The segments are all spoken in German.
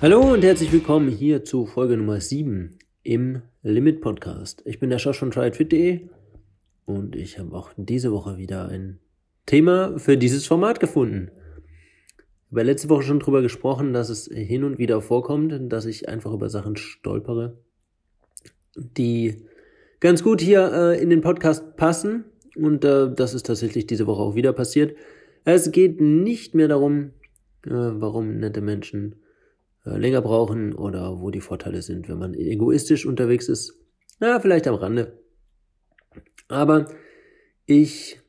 Hallo und herzlich willkommen hier zu Folge Nummer 7 im Limit Podcast. Ich bin der Schorsch von tryitfit.de und ich habe auch diese Woche wieder ein Thema für dieses Format gefunden. Habe letzte Woche schon drüber gesprochen, dass es hin und wieder vorkommt, dass ich einfach über Sachen stolpere, die ganz gut hier äh, in den Podcast passen. Und äh, das ist tatsächlich diese Woche auch wieder passiert. Es geht nicht mehr darum, äh, warum nette Menschen länger brauchen oder wo die Vorteile sind, wenn man egoistisch unterwegs ist. Na, vielleicht am Rande. Aber ich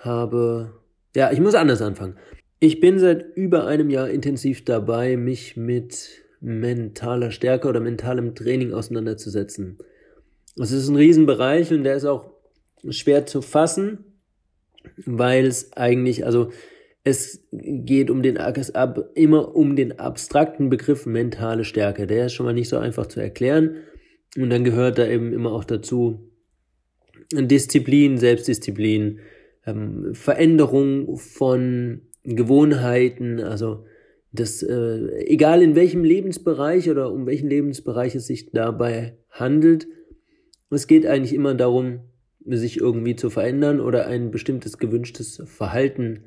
habe, ja, ich muss anders anfangen. Ich bin seit über einem Jahr intensiv dabei, mich mit mentaler Stärke oder mentalem Training auseinanderzusetzen. Es ist ein Riesenbereich und der ist auch schwer zu fassen, weil es eigentlich, also es geht um den immer um den abstrakten Begriff mentale Stärke. Der ist schon mal nicht so einfach zu erklären. Und dann gehört da eben immer auch dazu Disziplin, Selbstdisziplin, ähm, Veränderung von Gewohnheiten, also das, äh, egal in welchem Lebensbereich oder um welchen Lebensbereich es sich dabei handelt, es geht eigentlich immer darum, sich irgendwie zu verändern oder ein bestimmtes gewünschtes Verhalten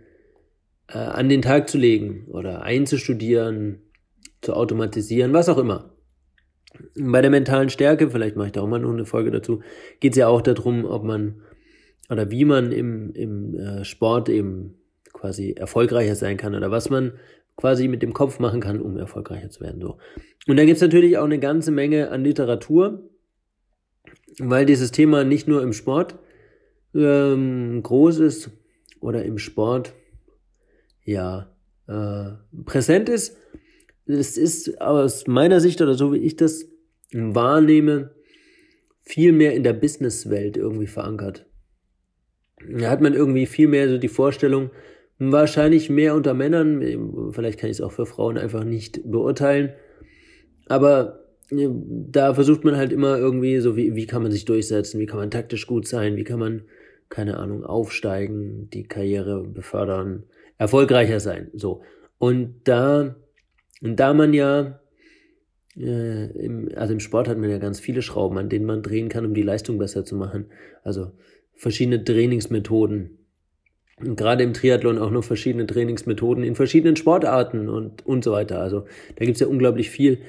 äh, an den Tag zu legen oder einzustudieren, zu automatisieren, was auch immer. Bei der mentalen Stärke, vielleicht mache ich da auch mal noch eine Folge dazu, geht es ja auch darum, ob man oder wie man im, im äh, Sport eben quasi erfolgreicher sein kann oder was man quasi mit dem Kopf machen kann, um erfolgreicher zu werden. So. Und da gibt's natürlich auch eine ganze Menge an Literatur, weil dieses Thema nicht nur im Sport ähm, groß ist oder im Sport ja äh, präsent ist. Es ist aus meiner Sicht oder so wie ich das wahrnehme, viel mehr in der Businesswelt irgendwie verankert. Da hat man irgendwie viel mehr so die Vorstellung, wahrscheinlich mehr unter Männern, vielleicht kann ich es auch für Frauen einfach nicht beurteilen, aber da versucht man halt immer irgendwie so, wie, wie kann man sich durchsetzen, wie kann man taktisch gut sein, wie kann man, keine Ahnung, aufsteigen, die Karriere befördern, erfolgreicher sein, so. Und da, und da man ja, äh, im, also im Sport hat man ja ganz viele Schrauben, an denen man drehen kann, um die Leistung besser zu machen. Also verschiedene Trainingsmethoden. Und gerade im Triathlon auch noch verschiedene Trainingsmethoden in verschiedenen Sportarten und, und so weiter. Also da gibt's ja unglaublich viel.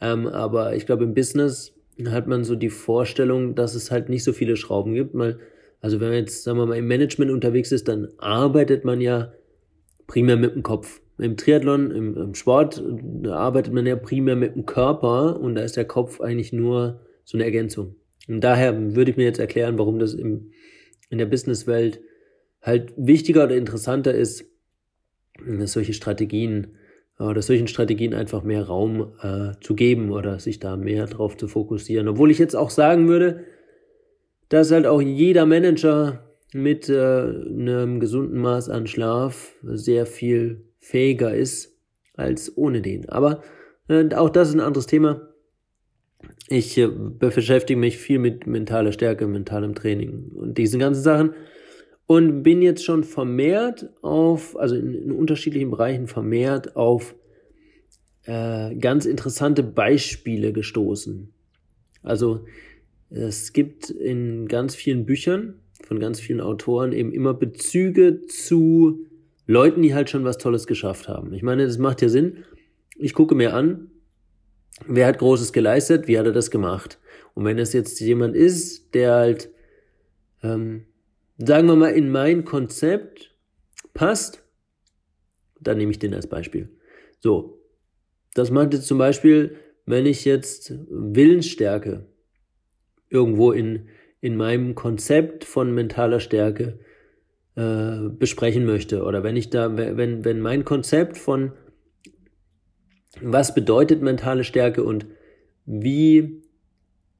Ähm, aber ich glaube, im Business hat man so die Vorstellung, dass es halt nicht so viele Schrauben gibt. Mal, also wenn man jetzt, sagen wir mal, im Management unterwegs ist, dann arbeitet man ja primär mit dem Kopf. Im Triathlon, im, im Sport, da arbeitet man ja primär mit dem Körper und da ist der Kopf eigentlich nur so eine Ergänzung. Und daher würde ich mir jetzt erklären, warum das im, in der Businesswelt halt wichtiger oder interessanter ist, dass solche Strategien oder solchen Strategien einfach mehr Raum äh, zu geben oder sich da mehr drauf zu fokussieren. Obwohl ich jetzt auch sagen würde, dass halt auch jeder Manager mit äh, einem gesunden Maß an Schlaf sehr viel fähiger ist als ohne den. Aber äh, auch das ist ein anderes Thema. Ich äh, beschäftige mich viel mit mentaler Stärke, mentalem Training und diesen ganzen Sachen und bin jetzt schon vermehrt auf, also in, in unterschiedlichen Bereichen vermehrt auf äh, ganz interessante Beispiele gestoßen. Also es gibt in ganz vielen Büchern von ganz vielen Autoren eben immer Bezüge zu Leuten, die halt schon was Tolles geschafft haben. Ich meine, das macht ja Sinn. Ich gucke mir an, wer hat Großes geleistet, wie hat er das gemacht. Und wenn es jetzt jemand ist, der halt, ähm, sagen wir mal, in mein Konzept passt, dann nehme ich den als Beispiel. So, das macht jetzt zum Beispiel, wenn ich jetzt Willensstärke irgendwo in in meinem Konzept von mentaler Stärke äh, besprechen möchte. Oder wenn ich da, wenn, wenn mein Konzept von was bedeutet mentale Stärke und wie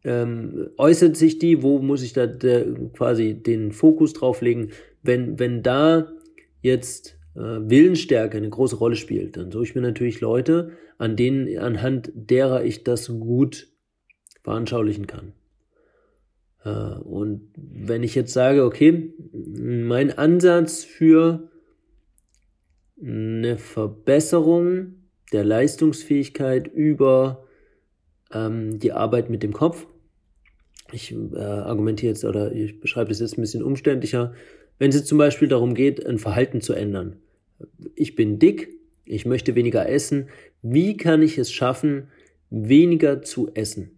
ähm, äußert sich die, wo muss ich da der, quasi den Fokus drauf legen, wenn, wenn da jetzt äh, Willensstärke eine große Rolle spielt, dann suche ich mir natürlich Leute, an denen, anhand derer ich das gut veranschaulichen kann. Äh, und wenn ich jetzt sage, okay, mein Ansatz für eine Verbesserung der Leistungsfähigkeit über ähm, die Arbeit mit dem Kopf. Ich äh, argumentiere jetzt oder ich beschreibe das jetzt ein bisschen umständlicher. Wenn es jetzt zum Beispiel darum geht, ein Verhalten zu ändern. Ich bin dick, ich möchte weniger essen. Wie kann ich es schaffen, weniger zu essen?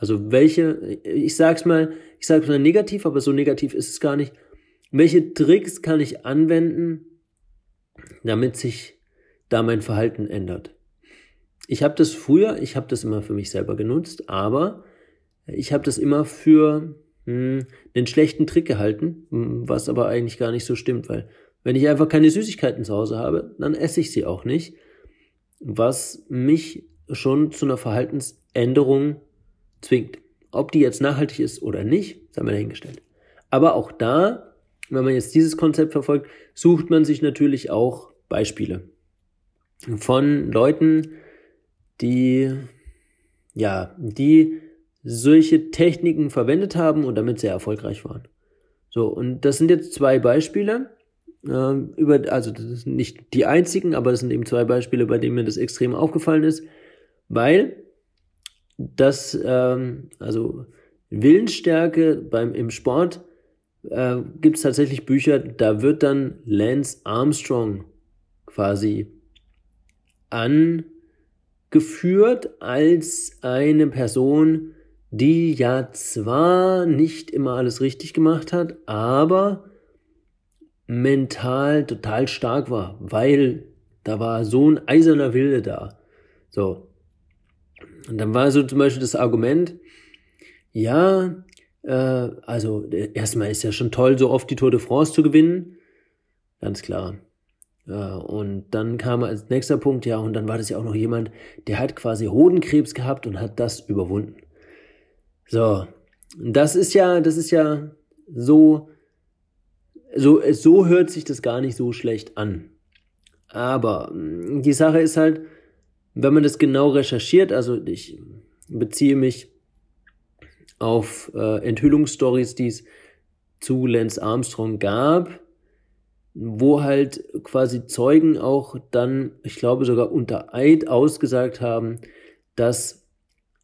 Also welche, ich sag's mal, ich sag's mal negativ, aber so negativ ist es gar nicht. Welche Tricks kann ich anwenden, damit sich da mein Verhalten ändert? Ich habe das früher, ich habe das immer für mich selber genutzt, aber ich habe das immer für hm, einen schlechten Trick gehalten, hm, was aber eigentlich gar nicht so stimmt, weil wenn ich einfach keine Süßigkeiten zu Hause habe, dann esse ich sie auch nicht, was mich schon zu einer Verhaltensänderung zwingt. Ob die jetzt nachhaltig ist oder nicht, sei mal dahingestellt. Aber auch da, wenn man jetzt dieses Konzept verfolgt, sucht man sich natürlich auch Beispiele von Leuten, die, ja, die solche Techniken verwendet haben und damit sehr erfolgreich waren. So, und das sind jetzt zwei Beispiele, äh, über, also das sind nicht die einzigen, aber das sind eben zwei Beispiele, bei denen mir das extrem aufgefallen ist, weil das, ähm, also Willensstärke beim, im Sport äh, gibt es tatsächlich Bücher, da wird dann Lance Armstrong quasi angeführt als eine Person, die ja zwar nicht immer alles richtig gemacht hat, aber mental total stark war, weil da war so ein eiserner Wille da. So. Und dann war so zum Beispiel das Argument, ja, äh, also erstmal ist ja schon toll, so oft die Tour de France zu gewinnen. Ganz klar. Ja, und dann kam als nächster Punkt, ja, und dann war das ja auch noch jemand, der hat quasi Hodenkrebs gehabt und hat das überwunden. So, das ist ja, das ist ja so, so, so hört sich das gar nicht so schlecht an. Aber mm, die Sache ist halt, wenn man das genau recherchiert, also ich beziehe mich auf äh, Enthüllungsstories, die es zu Lance Armstrong gab, wo halt quasi Zeugen auch dann, ich glaube sogar unter Eid ausgesagt haben, dass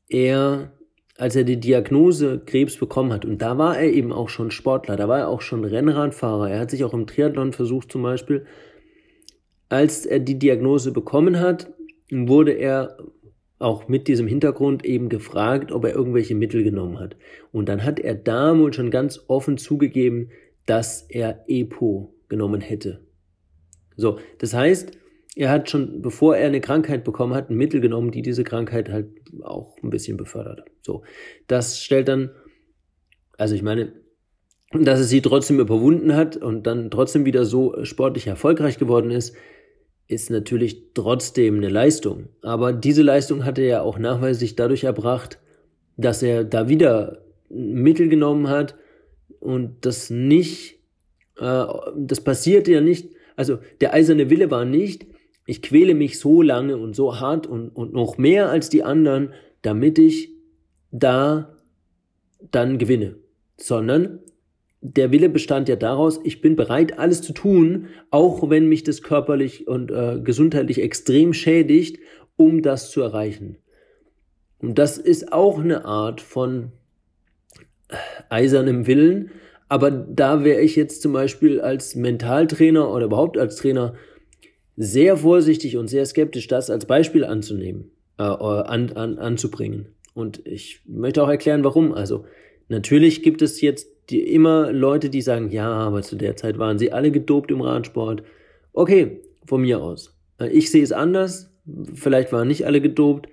er als er die Diagnose Krebs bekommen hat, und da war er eben auch schon Sportler, da war er auch schon Rennradfahrer, er hat sich auch im Triathlon versucht zum Beispiel, als er die Diagnose bekommen hat, wurde er auch mit diesem Hintergrund eben gefragt, ob er irgendwelche Mittel genommen hat. Und dann hat er da wohl schon ganz offen zugegeben, dass er EPO genommen hätte. So, das heißt, er hat schon, bevor er eine Krankheit bekommen hat, ein Mittel genommen, die diese Krankheit halt auch ein bisschen befördert. So, das stellt dann, also ich meine, dass es sie trotzdem überwunden hat und dann trotzdem wieder so sportlich erfolgreich geworden ist, ist natürlich trotzdem eine Leistung. Aber diese Leistung hat er ja auch nachweislich dadurch erbracht, dass er da wieder Mittel genommen hat und das nicht, äh, das passierte ja nicht, also der eiserne Wille war nicht, ich quäle mich so lange und so hart und, und noch mehr als die anderen, damit ich da dann gewinne. Sondern der Wille bestand ja daraus, ich bin bereit, alles zu tun, auch wenn mich das körperlich und äh, gesundheitlich extrem schädigt, um das zu erreichen. Und das ist auch eine Art von eisernem Willen, aber da wäre ich jetzt zum Beispiel als Mentaltrainer oder überhaupt als Trainer sehr vorsichtig und sehr skeptisch, das als Beispiel anzunehmen, äh, an, an, anzubringen. Und ich möchte auch erklären, warum. Also natürlich gibt es jetzt die, immer Leute, die sagen, ja, aber zu der Zeit waren sie alle gedopt im Radsport. Okay, von mir aus. Äh, ich sehe es anders. Vielleicht waren nicht alle gedopt.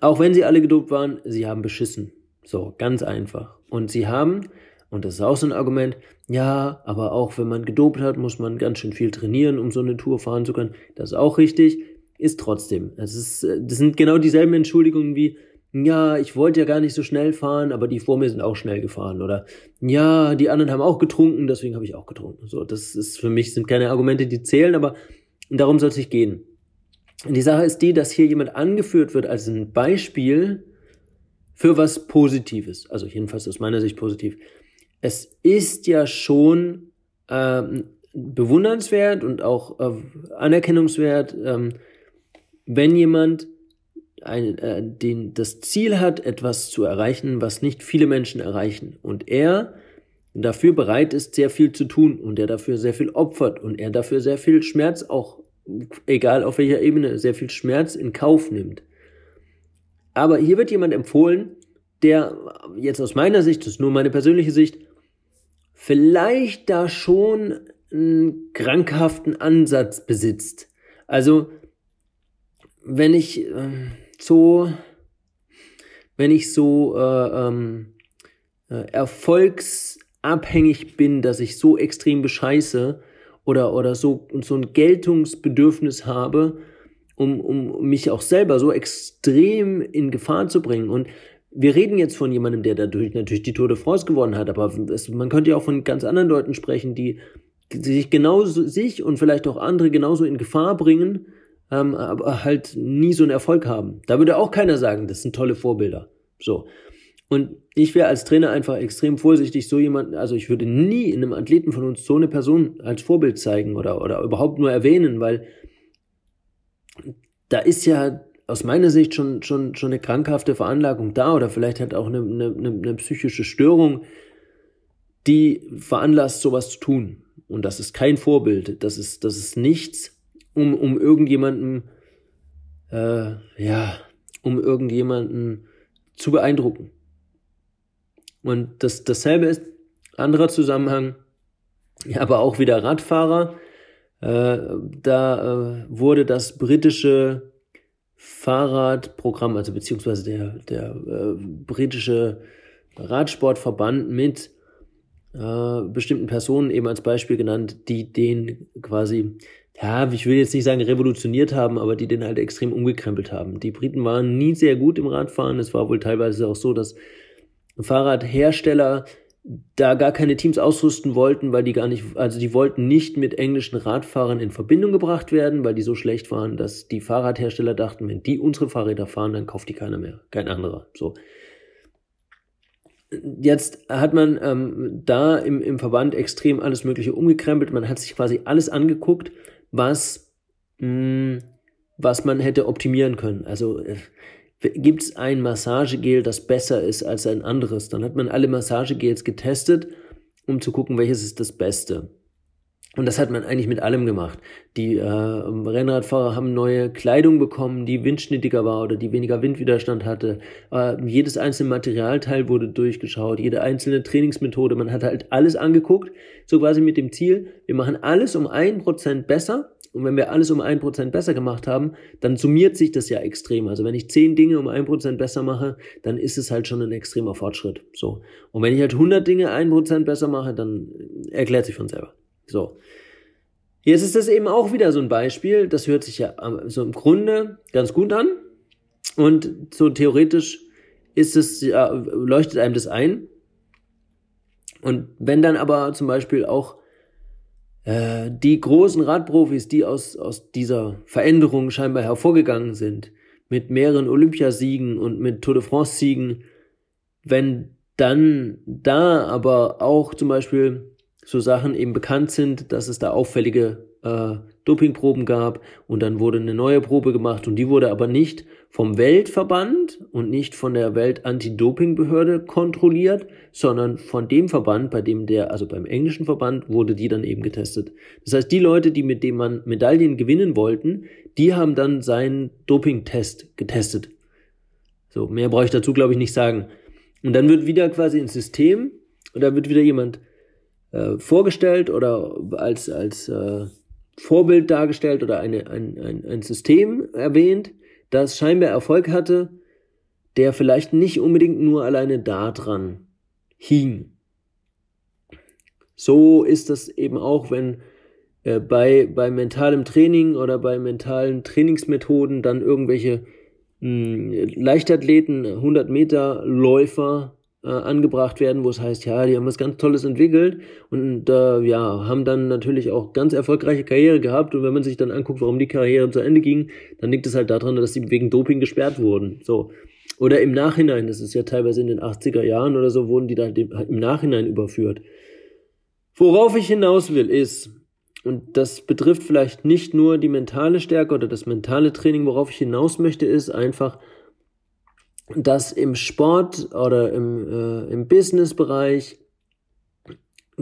Auch wenn sie alle gedopt waren, sie haben beschissen. So, ganz einfach. Und sie haben und das ist auch so ein Argument, ja, aber auch wenn man gedopt hat, muss man ganz schön viel trainieren, um so eine Tour fahren zu können. Das ist auch richtig, ist trotzdem. Das, ist, das sind genau dieselben Entschuldigungen wie, ja, ich wollte ja gar nicht so schnell fahren, aber die vor mir sind auch schnell gefahren. Oder ja, die anderen haben auch getrunken, deswegen habe ich auch getrunken. So, das ist für mich sind keine Argumente, die zählen, aber darum soll es nicht gehen. Die Sache ist die, dass hier jemand angeführt wird als ein Beispiel für was Positives. Also jedenfalls aus meiner Sicht positiv es ist ja schon ähm, bewundernswert und auch äh, anerkennungswert, ähm, wenn jemand ein, äh, den, das Ziel hat, etwas zu erreichen, was nicht viele Menschen erreichen und er dafür bereit ist, sehr viel zu tun und er dafür sehr viel opfert und er dafür sehr viel Schmerz auch, egal auf welcher Ebene, sehr viel Schmerz in Kauf nimmt. Aber hier wird jemand empfohlen, der jetzt aus meiner Sicht, das ist nur meine persönliche Sicht, vielleicht da schon einen krankhaften Ansatz besitzt. Also, wenn ich äh, so, wenn ich so äh, ähm, äh, erfolgsabhängig bin, dass ich so extrem bescheiße oder, oder so, so ein Geltungsbedürfnis habe, um, um mich auch selber so extrem in Gefahr zu bringen. Und wir reden jetzt von jemandem, der dadurch natürlich die Tour de France gewonnen hat, aber es, man könnte ja auch von ganz anderen Leuten sprechen, die, die sich genauso, sich und vielleicht auch andere genauso in Gefahr bringen, ähm, aber halt nie so einen Erfolg haben. Da würde auch keiner sagen, das sind tolle Vorbilder. So. Und ich wäre als Trainer einfach extrem vorsichtig, so jemanden, also ich würde nie in einem Athleten von uns so eine Person als Vorbild zeigen oder, oder überhaupt nur erwähnen, weil da ist ja aus meiner Sicht schon, schon, schon eine krankhafte Veranlagung da oder vielleicht hat auch eine, eine, eine psychische Störung, die veranlasst, sowas zu tun. Und das ist kein Vorbild. Das ist, das ist nichts, um, um irgendjemanden, äh, ja, um irgendjemanden zu beeindrucken. Und das, dasselbe ist, anderer Zusammenhang, aber auch wieder Radfahrer. Äh, da äh, wurde das britische Fahrradprogramm, also beziehungsweise der, der äh, britische Radsportverband mit äh, bestimmten Personen eben als Beispiel genannt, die den quasi, ja, ich will jetzt nicht sagen revolutioniert haben, aber die den halt extrem umgekrempelt haben. Die Briten waren nie sehr gut im Radfahren. Es war wohl teilweise auch so, dass Fahrradhersteller da gar keine Teams ausrüsten wollten, weil die gar nicht, also die wollten nicht mit englischen Radfahrern in Verbindung gebracht werden, weil die so schlecht waren, dass die Fahrradhersteller dachten, wenn die unsere Fahrräder fahren, dann kauft die keiner mehr, kein anderer. So. Jetzt hat man ähm, da im, im Verband extrem alles Mögliche umgekrempelt. Man hat sich quasi alles angeguckt, was, mh, hm, was man hätte optimieren können. Also äh, gibt es ein Massagegel, das besser ist als ein anderes. Dann hat man alle Massagegels getestet, um zu gucken, welches ist das Beste. Und das hat man eigentlich mit allem gemacht. Die äh, Rennradfahrer haben neue Kleidung bekommen, die windschnittiger war oder die weniger Windwiderstand hatte. Äh, jedes einzelne Materialteil wurde durchgeschaut, jede einzelne Trainingsmethode. Man hat halt alles angeguckt, so quasi mit dem Ziel, wir machen alles um ein Prozent besser und wenn wir alles um ein Prozent besser gemacht haben, dann summiert sich das ja extrem. Also wenn ich zehn Dinge um ein Prozent besser mache, dann ist es halt schon ein extremer Fortschritt. So. Und wenn ich halt 100 Dinge ein Prozent besser mache, dann erklärt sich von selber. So. Jetzt ist das eben auch wieder so ein Beispiel. Das hört sich ja so im Grunde ganz gut an. Und so theoretisch ist es, ja, leuchtet einem das ein. Und wenn dann aber zum Beispiel auch äh, die großen Radprofis, die aus, aus dieser Veränderung scheinbar hervorgegangen sind, mit mehreren Olympiasiegen und mit Tour de France-Siegen, wenn dann da aber auch zum Beispiel so Sachen eben bekannt sind, dass es da auffällige äh, Dopingproben gab und dann wurde eine neue Probe gemacht und die wurde aber nicht vom Weltverband und nicht von der Welt-Anti-Doping-Behörde kontrolliert, sondern von dem Verband, bei dem der, also beim englischen Verband, wurde die dann eben getestet. Das heißt, die Leute, die mit dem man Medaillen gewinnen wollten, die haben dann seinen Doping-Test getestet. So, mehr brauche ich dazu, glaube ich, nicht sagen. Und dann wird wieder quasi ein System, und da wird wieder jemand äh, vorgestellt oder als, als äh, Vorbild dargestellt oder eine, ein, ein, ein System erwähnt, das scheinbar Erfolg hatte, der vielleicht nicht unbedingt nur alleine daran hing. So ist das eben auch, wenn äh, bei, bei mentalem Training oder bei mentalen Trainingsmethoden dann irgendwelche mh, Leichtathleten, 100 Meter Läufer äh, angebracht werden, wo es heißt, ja, die haben was ganz Tolles entwickelt und äh, ja, haben dann natürlich auch ganz erfolgreiche Karriere gehabt und wenn man sich dann anguckt, warum die Karriere zu Ende ging, dann liegt es halt daran, dass sie wegen Doping gesperrt wurden. So. Oder im Nachhinein, das ist ja teilweise in den 80er Jahren oder so, wurden die dann im Nachhinein überführt. Worauf ich hinaus will, ist, und das betrifft vielleicht nicht nur die mentale Stärke oder das mentale Training, worauf ich hinaus möchte, ist einfach, dass im Sport oder im, äh, im Business-Bereich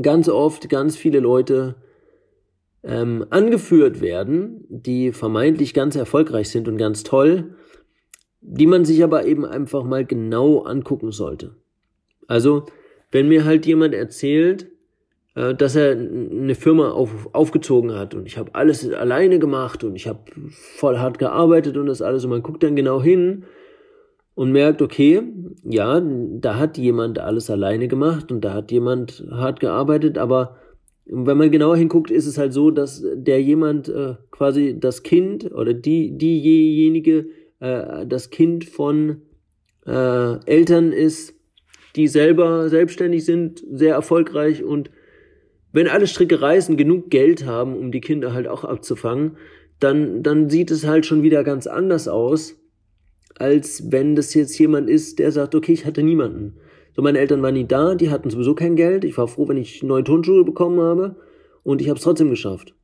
ganz oft ganz viele Leute ähm, angeführt werden, die vermeintlich ganz erfolgreich sind und ganz toll, die man sich aber eben einfach mal genau angucken sollte. Also, wenn mir halt jemand erzählt, äh, dass er eine Firma auf, aufgezogen hat und ich habe alles alleine gemacht und ich habe voll hart gearbeitet und das alles und man guckt dann genau hin und merkt, okay, ja, da hat jemand alles alleine gemacht und da hat jemand hart gearbeitet, aber wenn man genauer hinguckt, ist es halt so, dass der jemand äh, quasi das Kind oder die diejenige äh, das Kind von äh, Eltern ist, die selber selbstständig sind, sehr erfolgreich und wenn alle Stricke reißen, genug Geld haben, um die Kinder halt auch abzufangen, dann, dann sieht es halt schon wieder ganz anders aus, als wenn das jetzt jemand ist, der sagt, okay, ich hatte niemanden. So, meine Eltern waren nie da, die hatten sowieso kein Geld. Ich war froh, wenn ich neue Turnschuhe bekommen habe und ich habe es trotzdem geschafft.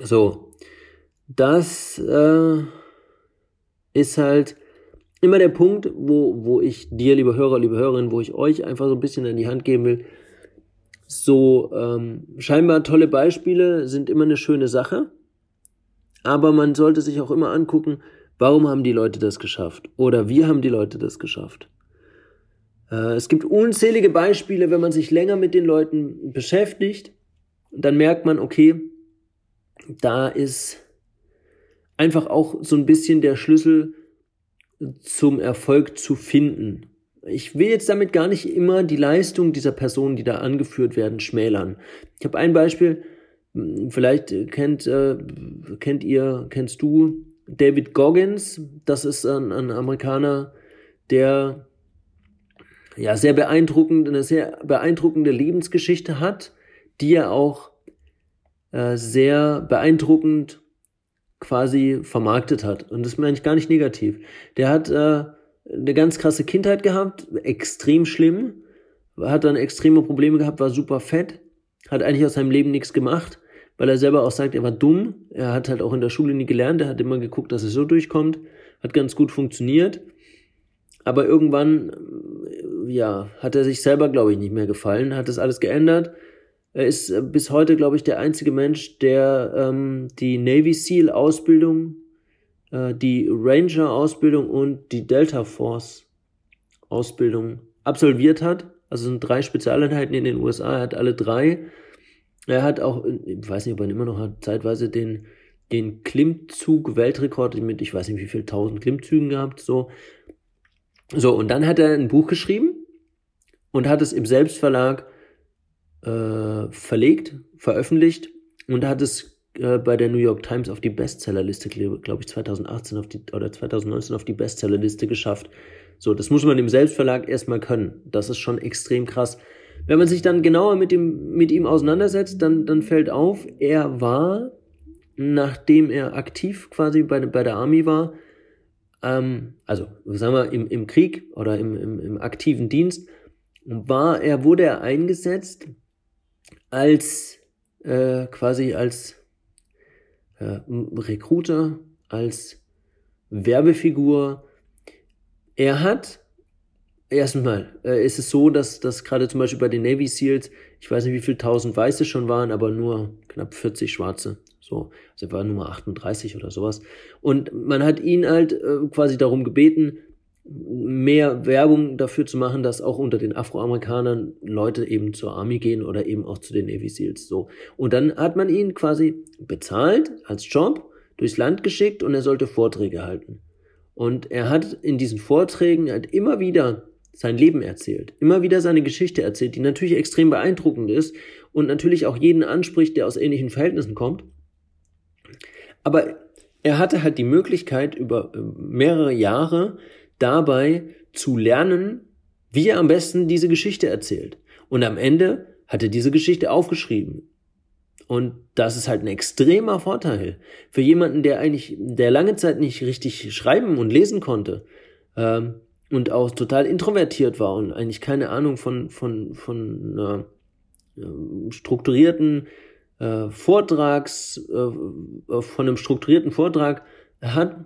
So, das äh, ist halt immer der Punkt, wo, wo ich dir, liebe Hörer, liebe Hörerinnen, wo ich euch einfach so ein bisschen an die Hand geben will. So, ähm, scheinbar tolle Beispiele sind immer eine schöne Sache, aber man sollte sich auch immer angucken, warum haben die Leute das geschafft oder wie haben die Leute das geschafft. Äh, es gibt unzählige Beispiele, wenn man sich länger mit den Leuten beschäftigt, dann merkt man, okay, da ist einfach auch so ein bisschen der Schlüssel zum Erfolg zu finden. Ich will jetzt damit gar nicht immer die Leistung dieser Personen, die da angeführt werden, schmälern. Ich habe ein Beispiel, hm, vielleicht kennt, äh, kennt ihr, kennst du David Goggins, das ist ein, ein Amerikaner, der ja, sehr beeindruckend, eine sehr beeindruckende Lebensgeschichte hat, die er auch äh, sehr beeindruckend quasi vermarktet hat. Und das meine ich gar nicht negativ. Der hat äh, eine ganz krasse Kindheit gehabt, extrem schlimm, hat dann extreme Probleme gehabt, war super fett, hat eigentlich aus seinem Leben nichts gemacht, weil er selber auch sagt, er war dumm. Er hat halt auch in der Schule nie gelernt, er hat immer geguckt, dass er so durchkommt, hat ganz gut funktioniert. Aber irgendwann ja, hat er sich selber, glaube ich, nicht mehr gefallen, hat das alles geändert. Er ist äh, bis heute, glaube ich, der einzige Mensch, der ähm, die Navy SEAL Ausbildung, äh, die Ranger Ausbildung und die Delta Force Ausbildung absolviert hat. Also sind drei Spezialeinheiten in den USA, er hat alle drei. Er hat auch, ich weiß nicht, ob er immer noch hat, zeitweise den, den Klimmzug-Weltrekord mit, ich weiß nicht wie viel, tausend Klimmzügen gehabt, so. So, und dann hat er ein Buch geschrieben und hat es im Selbstverlag äh, verlegt, veröffentlicht und hat es äh, bei der New York Times auf die Bestsellerliste, glaube ich, 2018 auf die, oder 2019 auf die Bestsellerliste geschafft. So, das muss man im Selbstverlag erstmal können. Das ist schon extrem krass. Wenn man sich dann genauer mit, dem, mit ihm auseinandersetzt, dann, dann fällt auf, er war, nachdem er aktiv quasi bei, bei der Army war, ähm, also sagen wir im, im Krieg oder im, im, im aktiven Dienst, war er, wurde er eingesetzt als äh, quasi als äh, Recruiter, als Werbefigur. Er hat erstmal äh, ist es so, dass, dass gerade zum Beispiel bei den Navy SEALs, ich weiß nicht, wie viel tausend Weiße schon waren, aber nur knapp 40 Schwarze. So, also war Nummer 38 oder sowas. Und man hat ihn halt äh, quasi darum gebeten, mehr Werbung dafür zu machen, dass auch unter den Afroamerikanern Leute eben zur Army gehen oder eben auch zu den Navy Seals. So. Und dann hat man ihn quasi bezahlt als Job, durchs Land geschickt und er sollte Vorträge halten. Und er hat in diesen Vorträgen halt immer wieder sein Leben erzählt, immer wieder seine Geschichte erzählt, die natürlich extrem beeindruckend ist und natürlich auch jeden anspricht, der aus ähnlichen Verhältnissen kommt. Aber er hatte halt die Möglichkeit, über äh, mehrere Jahre dabei zu lernen, wie er am besten diese Geschichte erzählt. Und am Ende hat er diese Geschichte aufgeschrieben. Und das ist halt ein extremer Vorteil für jemanden, der eigentlich, der lange Zeit nicht richtig schreiben und lesen konnte ähm, und auch total introvertiert war und eigentlich keine Ahnung von von von äh, strukturierten äh, Vortrags, äh, von einem strukturierten Vortrag hat,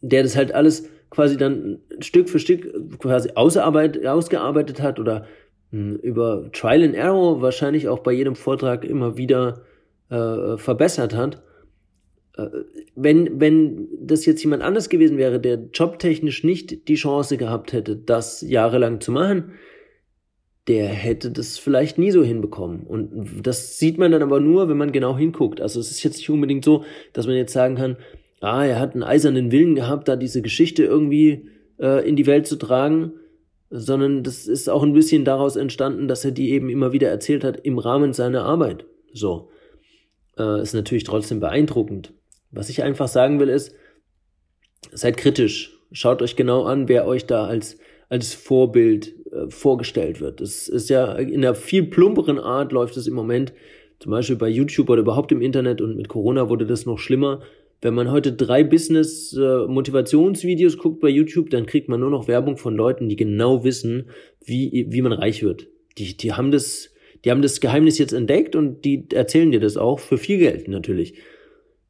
der das halt alles quasi dann Stück für Stück quasi ausgearbeitet hat oder mh, hm, über Trial and Error wahrscheinlich auch bei jedem Vortrag immer wieder äh, verbessert hat. Wenn, wenn das jetzt jemand anders gewesen wäre, der jobtechnisch nicht die Chance gehabt hätte, das jahrelang zu machen, der hätte das vielleicht nie so hinbekommen. Und das sieht man dann aber nur, wenn man genau hinguckt. Also es ist jetzt nicht unbedingt so, dass man jetzt sagen kann, ah, er hat einen eisernen Willen gehabt, da diese Geschichte irgendwie äh, in die Welt zu tragen, sondern das ist auch ein bisschen daraus entstanden, dass er die eben immer wieder erzählt hat im Rahmen seiner Arbeit. So. Äh, ist natürlich trotzdem beeindruckend. Was ich einfach sagen will ist, seid kritisch. Schaut euch genau an, wer euch da als, als Vorbild äh, vorgestellt wird. Das ist ja in einer viel plumperen Art läuft es im Moment, zum Beispiel bei YouTube oder überhaupt im Internet und mit Corona wurde das noch schlimmer. Wenn man heute drei Business-Motivationsvideos äh, guckt bei YouTube, dann kriegt man nur noch Werbung von Leuten, die genau wissen, wie, wie man reich wird. Die, die haben das, die haben das Geheimnis jetzt entdeckt und die erzählen dir das auch für viel Geld natürlich.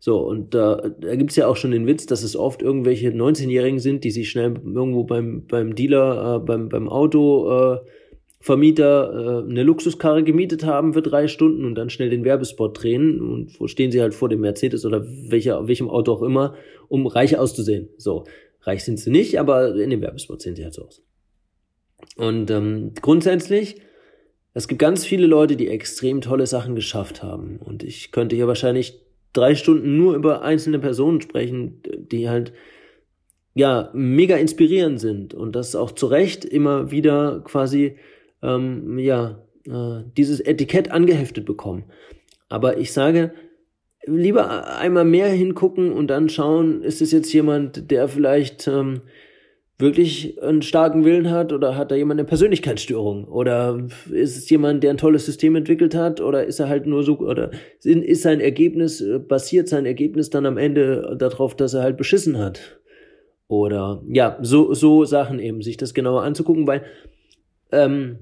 So, und da, da gibt's ja auch schon den Witz, dass es oft irgendwelche 19-Jährigen sind, die sich schnell irgendwo beim, beim Dealer, äh, beim, beim Auto, äh, Vermieter äh, eine Luxuskarre gemietet haben für drei Stunden und dann schnell den Werbespot drehen und stehen sie halt vor dem Mercedes oder welcher, welchem Auto auch immer, um reich auszusehen. So, reich sind sie nicht, aber in dem Werbespot sehen sie halt so aus. Und ähm, grundsätzlich, es gibt ganz viele Leute, die extrem tolle Sachen geschafft haben. Und ich könnte hier wahrscheinlich drei Stunden nur über einzelne Personen sprechen, die halt ja mega inspirierend sind und das auch zu Recht immer wieder quasi ähm, ja äh, dieses Etikett angeheftet bekommen. Aber ich sage, lieber einmal mehr hingucken und dann schauen, ist es jetzt jemand, der vielleicht ähm, wirklich einen starken Willen hat oder hat da jemand eine Persönlichkeitsstörung? Oder ist es jemand, der ein tolles System entwickelt hat? Oder ist er halt nur so oder ist sein Ergebnis äh, basiert sein Ergebnis dann am Ende darauf, dass er halt beschissen hat? Oder ja so so Sachen eben sich das genauer anzugucken, weil ähm,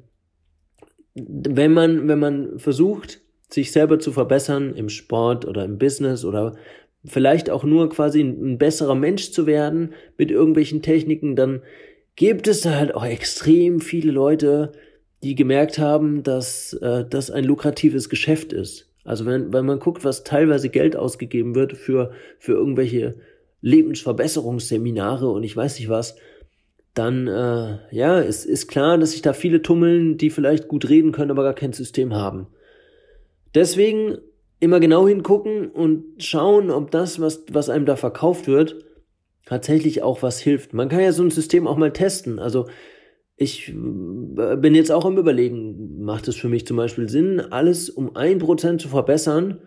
wenn man wenn man versucht sich selber zu verbessern im Sport oder im Business oder vielleicht auch nur quasi ein, besserer Mensch zu werden mit irgendwelchen Techniken, dann gibt es da halt auch extrem viele Leute, die gemerkt haben, dass äh, das ein lukratives Geschäft ist. Also wenn, wenn man guckt, was teilweise Geld ausgegeben wird für, für irgendwelche Lebensverbesserungsseminare und ich weiß nicht was, dann äh, ja, es ist klar, dass sich da viele tummeln, die vielleicht gut reden können, aber gar kein System haben. Deswegen immer genau hingucken und schauen, ob das, was, was einem da verkauft wird, tatsächlich auch was hilft. Man kann ja so ein System auch mal testen. Also ich äh, bin jetzt auch am Überlegen, macht es für mich zum Beispiel Sinn, alles um ein Prozent zu verbessern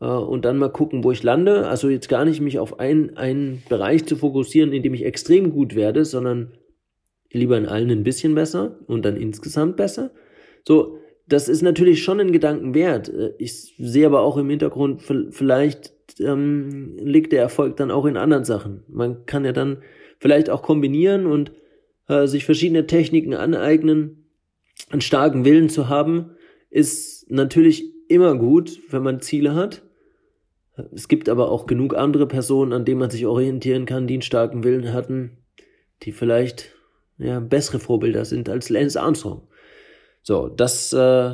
äh, und dann mal gucken, wo ich lande. Also jetzt gar nicht mich auf einen, einen Bereich zu fokussieren, in dem ich extrem gut werde, sondern lieber in allen ein bisschen besser und dann insgesamt besser. So, das ist natürlich schon ein Gedanken wert. Äh, ich sehe aber auch im Hintergrund, vielleicht ähm, liegt der Erfolg dann auch in anderen Sachen. Man kann ja dann vielleicht auch kombinieren und äh, sich verschiedene Techniken aneignen. Einen starken Willen zu haben, ist natürlich immer gut, wenn man Ziele hat. Es gibt aber auch genug andere Personen, an denen man sich orientieren kann, die einen starken Willen hatten, die vielleicht ja, bessere Vorbilder sind als Lance Armstrong. So, das äh,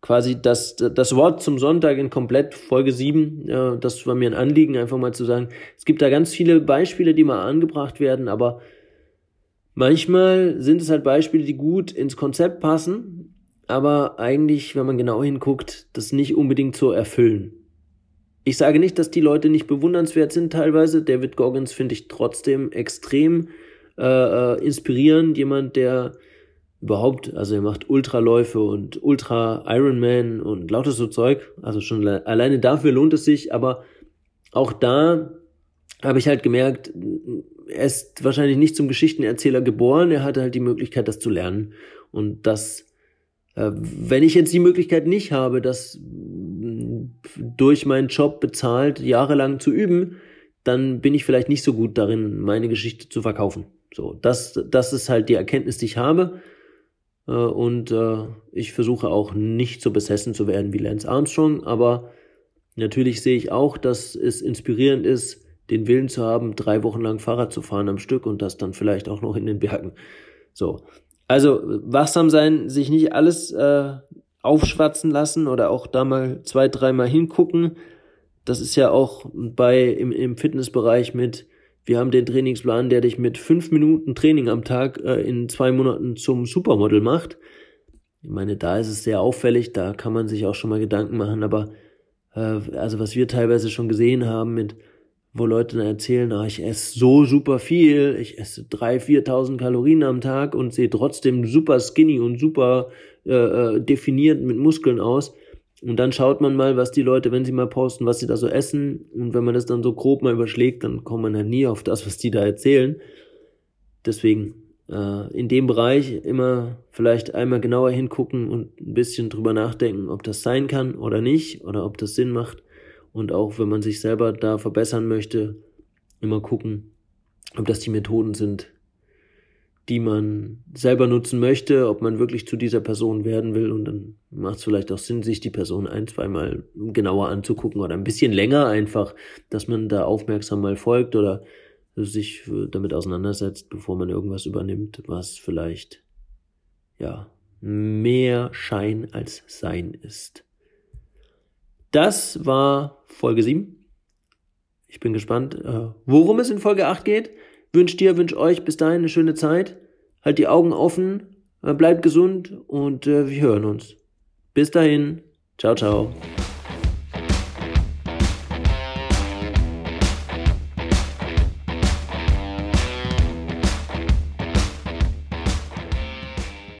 quasi das, das Wort zum Sonntag in komplett Folge 7, äh, das war mir ein Anliegen, einfach mal zu sagen, es gibt da ganz viele Beispiele, die mal angebracht werden, aber manchmal sind es halt Beispiele, die gut ins Konzept passen, aber eigentlich, wenn man genau hinguckt, das nicht unbedingt so erfüllen. Ich sage nicht, dass die Leute nicht bewundernswert sind teilweise. David Goggins finde ich trotzdem extrem äh, äh inspirierend. Jemand, der überhaupt, also er macht Ultraläufe und Ultra Ironman und lauter so Zeug. Also schon alleine dafür lohnt es sich, aber auch da habe ich halt gemerkt, er ist wahrscheinlich nicht zum Geschichtenerzähler geboren, er hatte halt die Möglichkeit, das zu lernen. Und das, äh, wenn ich jetzt die Möglichkeit nicht habe, das durch meinen Job bezahlt jahrelang zu üben, dann bin ich vielleicht nicht so gut darin, meine Geschichte zu verkaufen. So, das, das ist halt die Erkenntnis, die ich habe. Äh, und äh, ich versuche auch nicht so besessen zu werden wie Lance Armstrong, aber natürlich sehe ich auch, dass es inspirierend ist, den Willen zu haben, drei Wochen lang Fahrrad zu fahren am Stück und das dann vielleicht auch noch in den Bergen. So. Also wachsam sein, sich nicht alles äh, aufschwatzen lassen oder auch da mal zwei, dreimal hingucken. Das ist ja auch bei im, im Fitnessbereich mit, wir haben den Trainingsplan, der dich mit fünf Minuten Training am Tag äh, in zwei Monaten zum Supermodel macht. Ich meine, da ist es sehr auffällig, da kann man sich auch schon mal Gedanken machen, aber äh, also was wir teilweise schon gesehen haben mit wo Leute dann erzählen, ah, ich esse so super viel, ich esse 3.000, 4.000 Kalorien am Tag und sehe trotzdem super skinny und super äh, äh, definiert mit Muskeln aus. Und dann schaut man mal, was die Leute, wenn sie mal posten, was sie da so essen. Und wenn man das dann so grob mal überschlägt, dann kommt man ja nie auf das, was die da erzählen. Deswegen äh, in dem Bereich immer vielleicht einmal genauer hingucken und ein bisschen drüber nachdenken, ob das sein kann oder nicht oder ob das Sinn macht. Und auch wenn man sich selber da verbessern möchte, immer gucken, ob das die Methoden sind, die man selber nutzen möchte, ob man wirklich zu dieser Person werden will. Und dann macht es vielleicht auch Sinn, sich die Person ein, zweimal genauer anzugucken oder ein bisschen länger einfach, dass man da aufmerksam mal folgt oder sich damit auseinandersetzt, bevor man irgendwas übernimmt, was vielleicht, ja, mehr Schein als Sein ist. Das war Folge 7. Ich bin gespannt, äh, worum es in Folge 8 geht. Wünsch dir, wünsch euch bis dahin eine schöne Zeit. Halt die Augen offen, äh, bleibt gesund und äh, wir hören uns. Bis dahin. Ciao, ciao.